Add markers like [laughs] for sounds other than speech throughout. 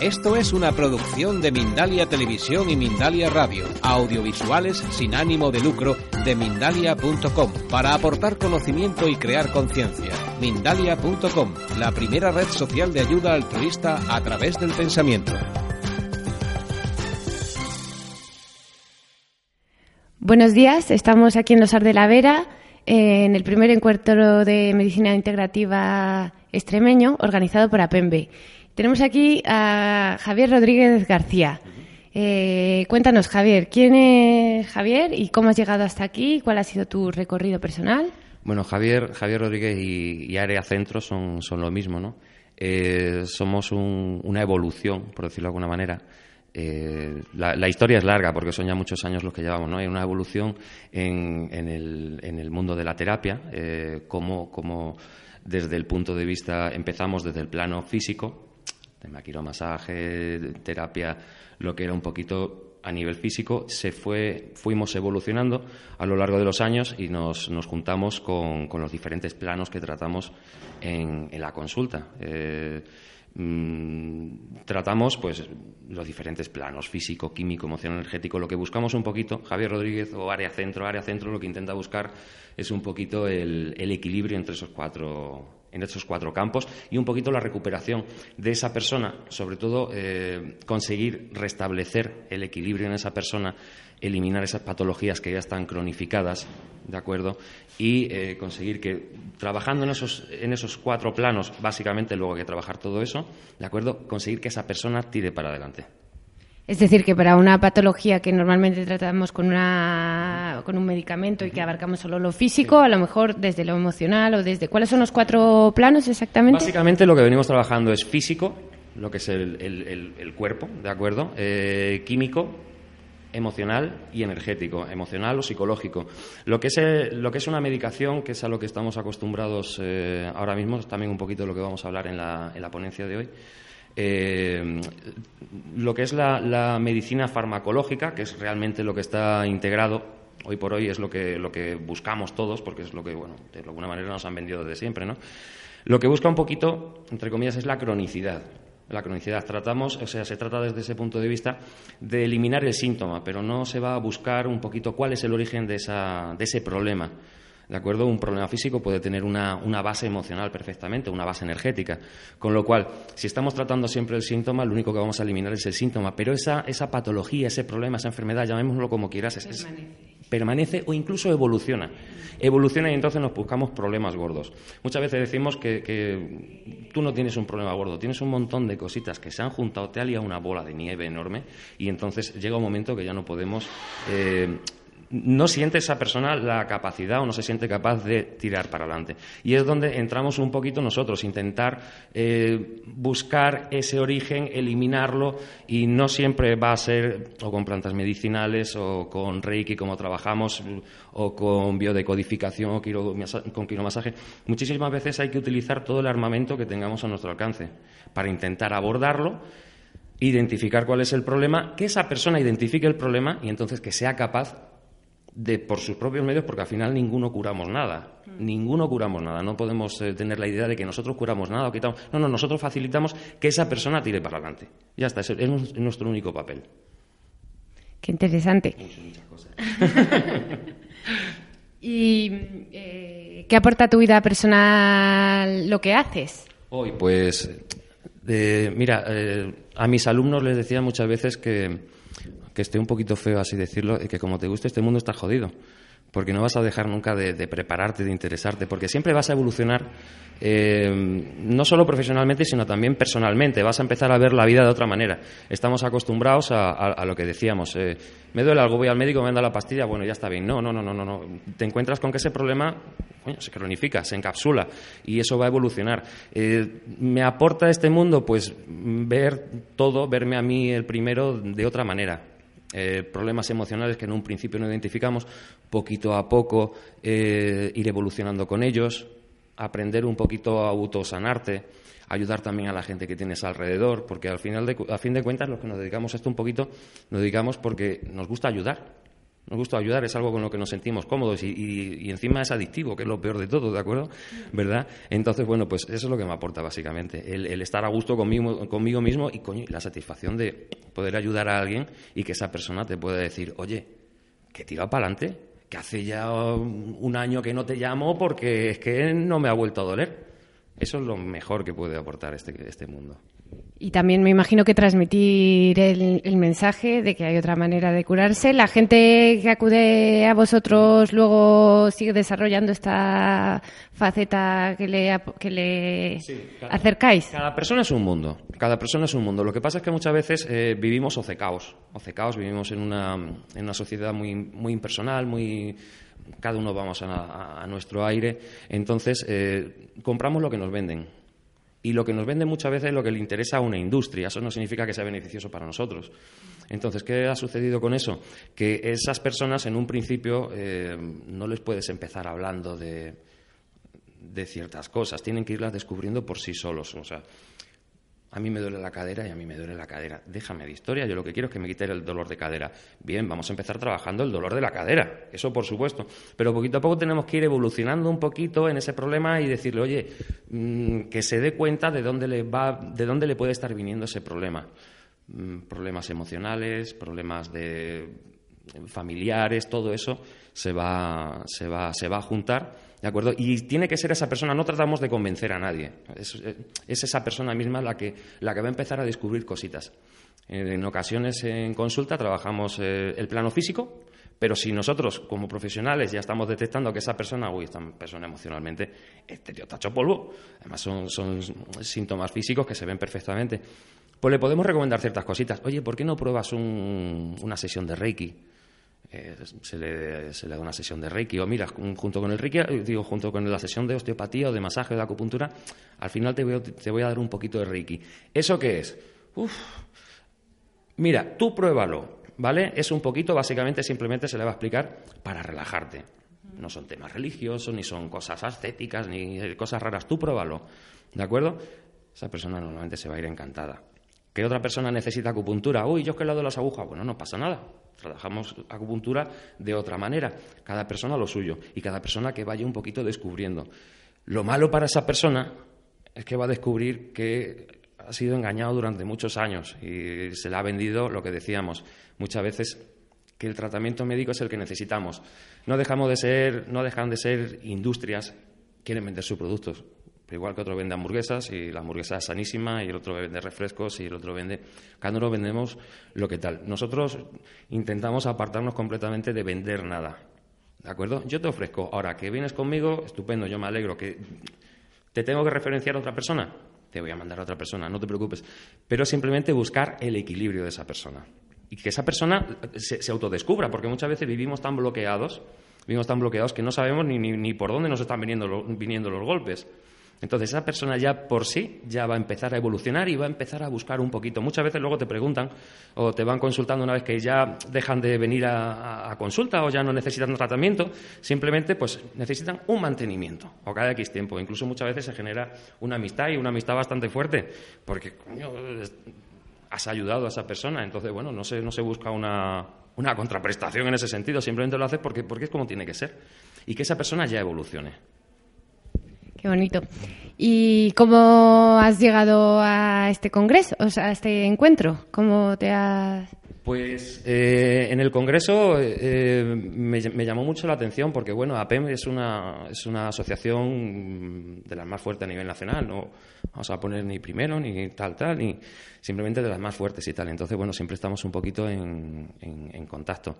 Esto es una producción de Mindalia Televisión y Mindalia Radio, audiovisuales sin ánimo de lucro de mindalia.com, para aportar conocimiento y crear conciencia. Mindalia.com, la primera red social de ayuda altruista a través del pensamiento. Buenos días, estamos aquí en Los Ar de la Vera, eh, en el primer encuentro de medicina integrativa extremeño organizado por APEMBE. Tenemos aquí a Javier Rodríguez García. Eh, cuéntanos, Javier, ¿quién es Javier y cómo has llegado hasta aquí? ¿Cuál ha sido tu recorrido personal? Bueno, Javier, Javier Rodríguez y, Área Centro son, son lo mismo, ¿no? Eh, somos una evolución, por decirlo de alguna manera. Eh, la, historia es larga porque son ya muchos años los que llevamos, ¿no? Hay una evolución en, el, en el, mundo de la terapia, como, como desde el punto de vista, empezamos desde el plano físico, de masaje, terapia, lo que era un poquito a nivel físico, se fue, fuimos evolucionando a lo largo de los años y nos, nos juntamos con, los diferentes planos que tratamos en, la consulta. Eh, mm, tratamos pues los diferentes planos físico, químico, emocional, energético. Lo que buscamos un poquito, Javier Rodríguez o área centro, área centro, lo que intenta buscar es un poquito el, el equilibrio entre esos cuatro en estos cuatro campos y un poquito la recuperación de esa persona, sobre todo eh, conseguir restablecer el equilibrio en esa persona, eliminar esas patologías que ya están cronificadas, ¿de acuerdo? Y eh, conseguir que, trabajando en esos, en esos cuatro planos, básicamente luego hay que trabajar todo eso, ¿de acuerdo? Conseguir que esa persona tire para adelante. Es decir, que para una patología que normalmente tratamos con, una, con un medicamento y que abarcamos solo lo físico, a lo mejor desde lo emocional o desde... ¿Cuáles son los cuatro planos exactamente? Básicamente lo que venimos trabajando es físico, lo que es el, cuerpo, ¿de acuerdo? Eh, químico, emocional y energético, emocional o psicológico. Lo que es, lo que es una medicación, que es a lo que estamos acostumbrados eh, ahora mismo, también un poquito de lo que vamos a hablar en la, en la ponencia de hoy, eh, lo que es la, medicina farmacológica, que es realmente lo que está integrado hoy por hoy, es lo que, lo que buscamos todos, porque es lo que, bueno, de alguna manera nos han vendido desde siempre, ¿no? Lo que busca un poquito, entre comillas, es la cronicidad. La cronicidad tratamos, o sea, se trata desde ese punto de vista de eliminar el síntoma, pero no se va a buscar un poquito cuál es el origen de, esa, de ese problema. ¿De acuerdo? Un problema físico puede tener una, base emocional perfectamente, una base energética. Con lo cual, si estamos tratando siempre el síntoma, lo único que vamos a eliminar es el síntoma. Pero esa, esa patología, ese problema, esa enfermedad, llamémoslo como quieras, permanece. o incluso evoluciona. Evoluciona y entonces nos buscamos problemas gordos. Muchas veces decimos que, tú no tienes un problema gordo, tienes un montón de cositas que se han juntado, te ha liado una bola de nieve enorme y entonces llega un momento que ya no podemos eh, no siente esa persona la capacidad o no se siente capaz de tirar para adelante. Y es donde entramos un poquito nosotros, intentar eh, buscar ese origen, eliminarlo y no siempre va a ser o con plantas medicinales o con Reiki como trabajamos o con biodecodificación o con quiromasaje. Muchísimas veces hay que utilizar todo el armamento que tengamos a nuestro alcance para intentar abordarlo identificar cuál es el problema, que esa persona identifique el problema y entonces que sea capaz de por sus propios medios, porque al final ninguno curamos nada. Mm. Ninguno curamos nada. No podemos eh, tener la idea de que nosotros curamos nada o quitamos. No, no, nosotros facilitamos que esa persona tire para adelante. Ya está, es, nuestro único papel. Qué interesante. [laughs] ¿Y eh, qué aporta a tu vida personal lo que haces? Hoy, pues, eh, mira, a mis alumnos les decía muchas veces que que esté un poquito feo así decirlo, y que como te guste este mundo está jodido, porque no vas a dejar nunca de, prepararte, de interesarte, porque siempre vas a evolucionar, eh, no solo profesionalmente, sino también personalmente, vas a empezar a ver la vida de otra manera. Estamos acostumbrados a, lo que decíamos, eh, me duele algo, voy al médico, me da la pastilla, bueno, ya está bien. No, no, no, no, no, Te encuentras con que ese problema se cronifica, se encapsula y eso va a evolucionar. Eh, ¿Me aporta este mundo? Pues ver todo, verme a mí el primero de otra manera eh, problemas emocionales que en un principio no identificamos, poquito a poco eh, ir evolucionando con ellos, aprender un poquito a autosanarte, ayudar también a la gente que tienes alrededor, porque al final a fin de cuentas los que nos dedicamos a esto un poquito, nos dedicamos porque nos gusta ayudar. Nos gusta ayudar, es algo con lo que nos sentimos cómodos y, encima es adictivo, que es lo peor de todo, ¿de acuerdo? ¿Verdad? Entonces, bueno, pues eso es lo que me aporta básicamente, el, estar a gusto conmigo, conmigo mismo y la satisfacción de poder ayudar a alguien y que esa persona te pueda decir, oye, que tira para adelante, que hace ya un año que no te llamo porque es que no me ha vuelto a doler. Eso es lo mejor que puede aportar este, este mundo. Y también me imagino que transmitir el, mensaje de que hay otra manera de curarse. La gente que acude a vosotros luego sigue desarrollando esta faceta que le, que le acercáis. Cada persona es un mundo. Cada persona es un mundo. Lo que pasa es que muchas veces eh, vivimos ocecaos. Ocecaos, vivimos en una, en una sociedad muy, muy impersonal, muy cada uno vamos a, nuestro aire. Entonces, eh, compramos lo que nos venden y lo que nos vende muchas veces es lo que le interesa a una industria. Eso no significa que sea beneficioso para nosotros. Entonces, ¿qué ha sucedido con eso? Que esas personas en un principio eh, no les puedes empezar hablando de, de ciertas cosas. Tienen que irlas descubriendo por sí solos. O sea, a mí me duele la cadera y a mí me duele la cadera. Déjame de historia, yo lo que quiero es que me quite el dolor de cadera. Bien, vamos a empezar trabajando el dolor de la cadera, eso por supuesto. Pero poquito a poco tenemos que ir evolucionando un poquito en ese problema y decirle, oye, mm, que se dé cuenta de dónde le va, de dónde le puede estar viniendo ese problema. Mm, problemas emocionales, problemas de familiares, todo eso se va, se va, se va a juntar ¿De acuerdo? Y tiene que ser esa persona, no tratamos de convencer a nadie. Es, esa persona misma la que, la que va a empezar a descubrir cositas. En ocasiones en consulta trabajamos eh, el plano físico, pero si nosotros, como profesionales, ya estamos detectando que esa persona, uy, esta persona emocionalmente, este tío está polvo, además son, son, síntomas físicos que se ven perfectamente, pues le podemos recomendar ciertas cositas. Oye, ¿por qué no pruebas una sesión de Reiki? Eh, se, le, da una sesión de Reiki o mira, junto con el Reiki, eh, digo, junto con la sesión de osteopatía o de masaje o de acupuntura, al final te voy, a dar un poquito de Reiki. ¿Eso qué es? Mira, tú pruébalo, ¿vale? Es un poquito, básicamente, simplemente se le va a explicar para relajarte. No son temas religiosos, ni son cosas ascéticas, ni cosas raras. Tú pruébalo, ¿de acuerdo? Esa persona normalmente se va a ir encantada. ¿Qué otra persona necesita acupuntura? Uy, yo es que le de las agujas. Bueno, no pasa nada. Trabajamos acupuntura de otra manera. Cada persona lo suyo. Y cada persona que vaya un poquito descubriendo. Lo malo para esa persona es que va a descubrir que ha sido engañado durante muchos años y se le ha vendido lo que decíamos muchas veces que el tratamiento médico es el que necesitamos. No dejamos de ser, no dejan de ser industrias, quieren vender sus productos igual que otro vende hamburguesas y la hamburguesa es sanísima y el otro vende refrescos y el otro vende... Cada uno vendemos lo que tal. Nosotros intentamos apartarnos completamente de vender nada. ¿De acuerdo? Yo te ofrezco, ahora que vienes conmigo, estupendo, yo me alegro. que ¿Te tengo que referenciar a otra persona? Te voy a mandar a otra persona, no te preocupes. Pero simplemente buscar el equilibrio de esa persona. Y que esa persona se, se autodescubra, porque muchas veces vivimos tan bloqueados, vivimos tan bloqueados que no sabemos ni, ni, ni por dónde nos están viniendo, viniendo los golpes. Entonces esa persona ya por sí ya va a empezar a evolucionar y va a empezar a buscar un poquito. Muchas veces luego te preguntan o te van consultando una vez que ya dejan de venir a, consulta o ya no necesitan tratamiento, simplemente pues necesitan un mantenimiento o cada X tiempo. Incluso muchas veces se genera una amistad y una amistad bastante fuerte porque coño, has ayudado a esa persona. Entonces, bueno, no se, no se busca una, una contraprestación en ese sentido, simplemente lo haces porque, porque es como tiene que ser y que esa persona ya evolucione. Qué bonito. ¿Y cómo has llegado a este congreso, o sea, a este encuentro? ¿Cómo te has...? Pues eh, en el congreso eh, me, llamó mucho la atención porque, bueno, APEM es una, es una asociación de las más fuertes a nivel nacional, no vamos a poner ni primero ni tal, tal, ni simplemente de las más fuertes y tal. Entonces, bueno, siempre estamos un poquito en, en contacto.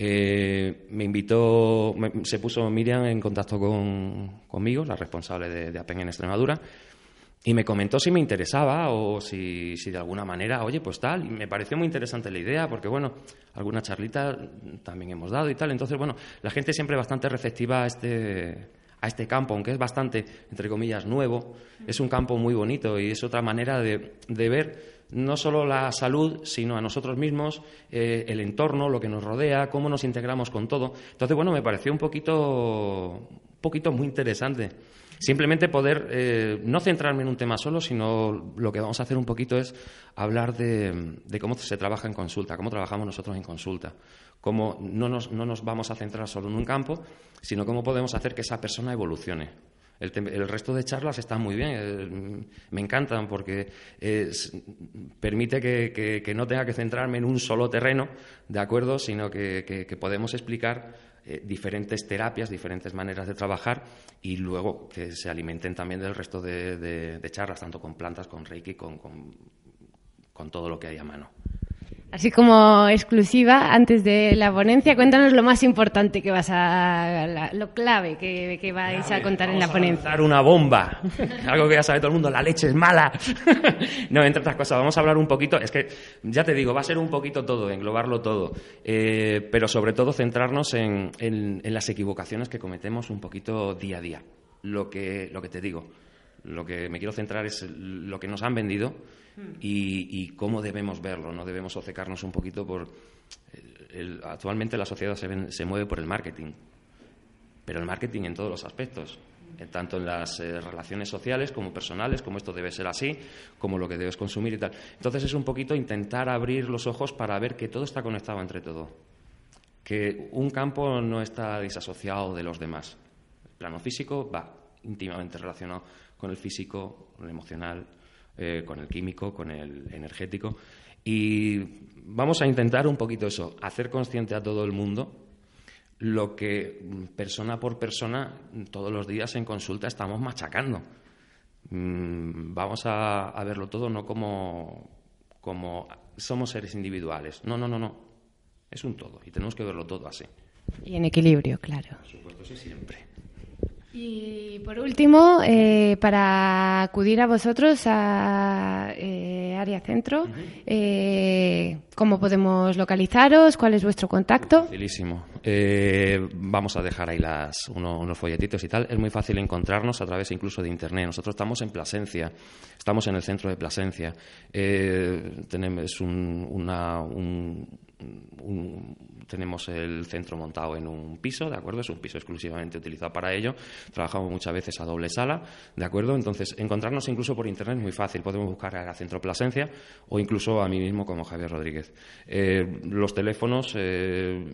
Eh, me invitó, se puso Miriam en contacto conmigo, la responsable de, de APEN en Extremadura, y me comentó si me interesaba o si, de alguna manera, oye, pues tal, y me pareció muy interesante la idea, porque bueno, alguna charlita también hemos dado y tal, entonces bueno, la gente siempre bastante receptiva a este, a este campo, aunque es bastante, entre comillas, nuevo, es un campo muy bonito y es otra manera de, de ver no solo la salud, sino a nosotros mismos, eh, el entorno, lo que nos rodea, cómo nos integramos con todo. Entonces, bueno, me pareció un poquito, un poquito muy interesante. Simplemente poder eh, no centrarme en un tema solo, sino lo que vamos a hacer un poquito es hablar de, cómo se trabaja en consulta, cómo trabajamos nosotros en consulta, cómo no nos, no nos vamos a centrar solo en un campo, sino cómo podemos hacer que esa persona evolucione. El, resto de charlas están muy bien, eh, me encantan porque permite que, no tenga que centrarme en un solo terreno, ¿de acuerdo? Sino que, podemos explicar eh, diferentes terapias, diferentes maneras de trabajar y luego que se alimenten también del resto de, charlas, tanto con plantas, con Reiki, con todo lo que hay a mano. Así como exclusiva, antes de la ponencia, cuéntanos lo más importante que vas a. lo clave que, vais a contar en la ponencia. A una bomba. [laughs] Algo que ya sabe todo el mundo: la leche es mala. [laughs] no, entre otras cosas, vamos a hablar un poquito. Es que, ya te digo, va a ser un poquito todo, englobarlo todo. Eh, pero sobre todo centrarnos en, en, las equivocaciones que cometemos un poquito día a día. Lo que, lo que te digo. Lo que me quiero centrar es lo que nos han vendido y, cómo debemos verlo. No debemos obcecarnos un poquito por. actualmente la sociedad se, mueve por el marketing, pero el marketing en todos los aspectos, eh, tanto en las eh, relaciones sociales como personales, como esto debe ser así, como lo que debes consumir y tal. Entonces es un poquito intentar abrir los ojos para ver que todo está conectado entre todo, que un campo no está disasociado de los demás. El plano físico va íntimamente relacionado con el físico, con el emocional, eh, con el químico, con el energético. Y vamos a intentar un poquito eso, hacer consciente a todo el mundo lo que persona por persona todos los días en consulta estamos machacando. Mm, vamos a, verlo todo no como, como somos seres individuales. No, no, no, no. Es un todo y tenemos que verlo todo así. Y en equilibrio, claro. Por supuesto, sí, siempre. Y por último, eh, para acudir a vosotros a eh, Área Centro, eh, ¿cómo podemos localizaros? ¿Cuál es vuestro contacto? Facilísimo. vamos a dejar ahí las, unos folletitos y tal. Es muy fácil encontrarnos a través incluso de Internet. Nosotros estamos en Plasencia, estamos en el centro de Plasencia. tenemos una, un tenemos el centro montado en un piso, ¿de acuerdo? Es un piso exclusivamente utilizado para ello. Trabajamos muchas veces a doble sala, ¿de acuerdo? Entonces, encontrarnos incluso por internet es muy fácil. Podemos buscar a Centro Plasencia o incluso a mí mismo como Javier Rodríguez. Eh, los teléfonos, eh,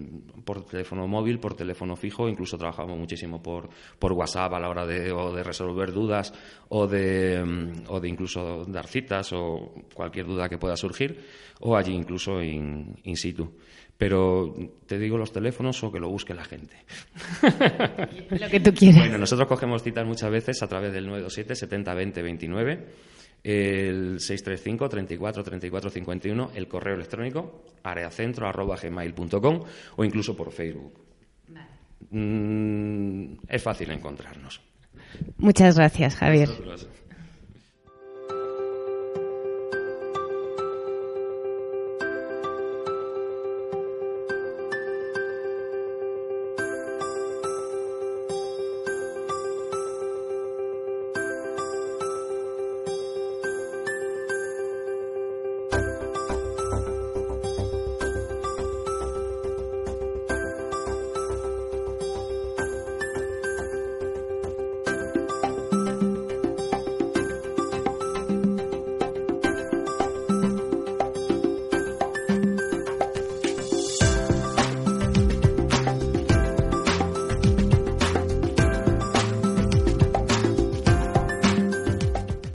por teléfono móvil, por teléfono fijo, incluso trabajamos muchísimo por, por WhatsApp a la hora de, de resolver dudas o de, mm, o de incluso dar citas o cualquier duda que pueda surgir o allí incluso in, situ. Pero te digo los teléfonos o que lo busque la gente. [laughs] Lo que tú quieras. Bueno, nosotros cogemos citas muchas veces a través del 927 70 20 29, el 635 34 34 51, el correo electrónico areacentro.gmail.com o incluso por Facebook. Mm, es fácil encontrarnos. Muchas gracias, Javier.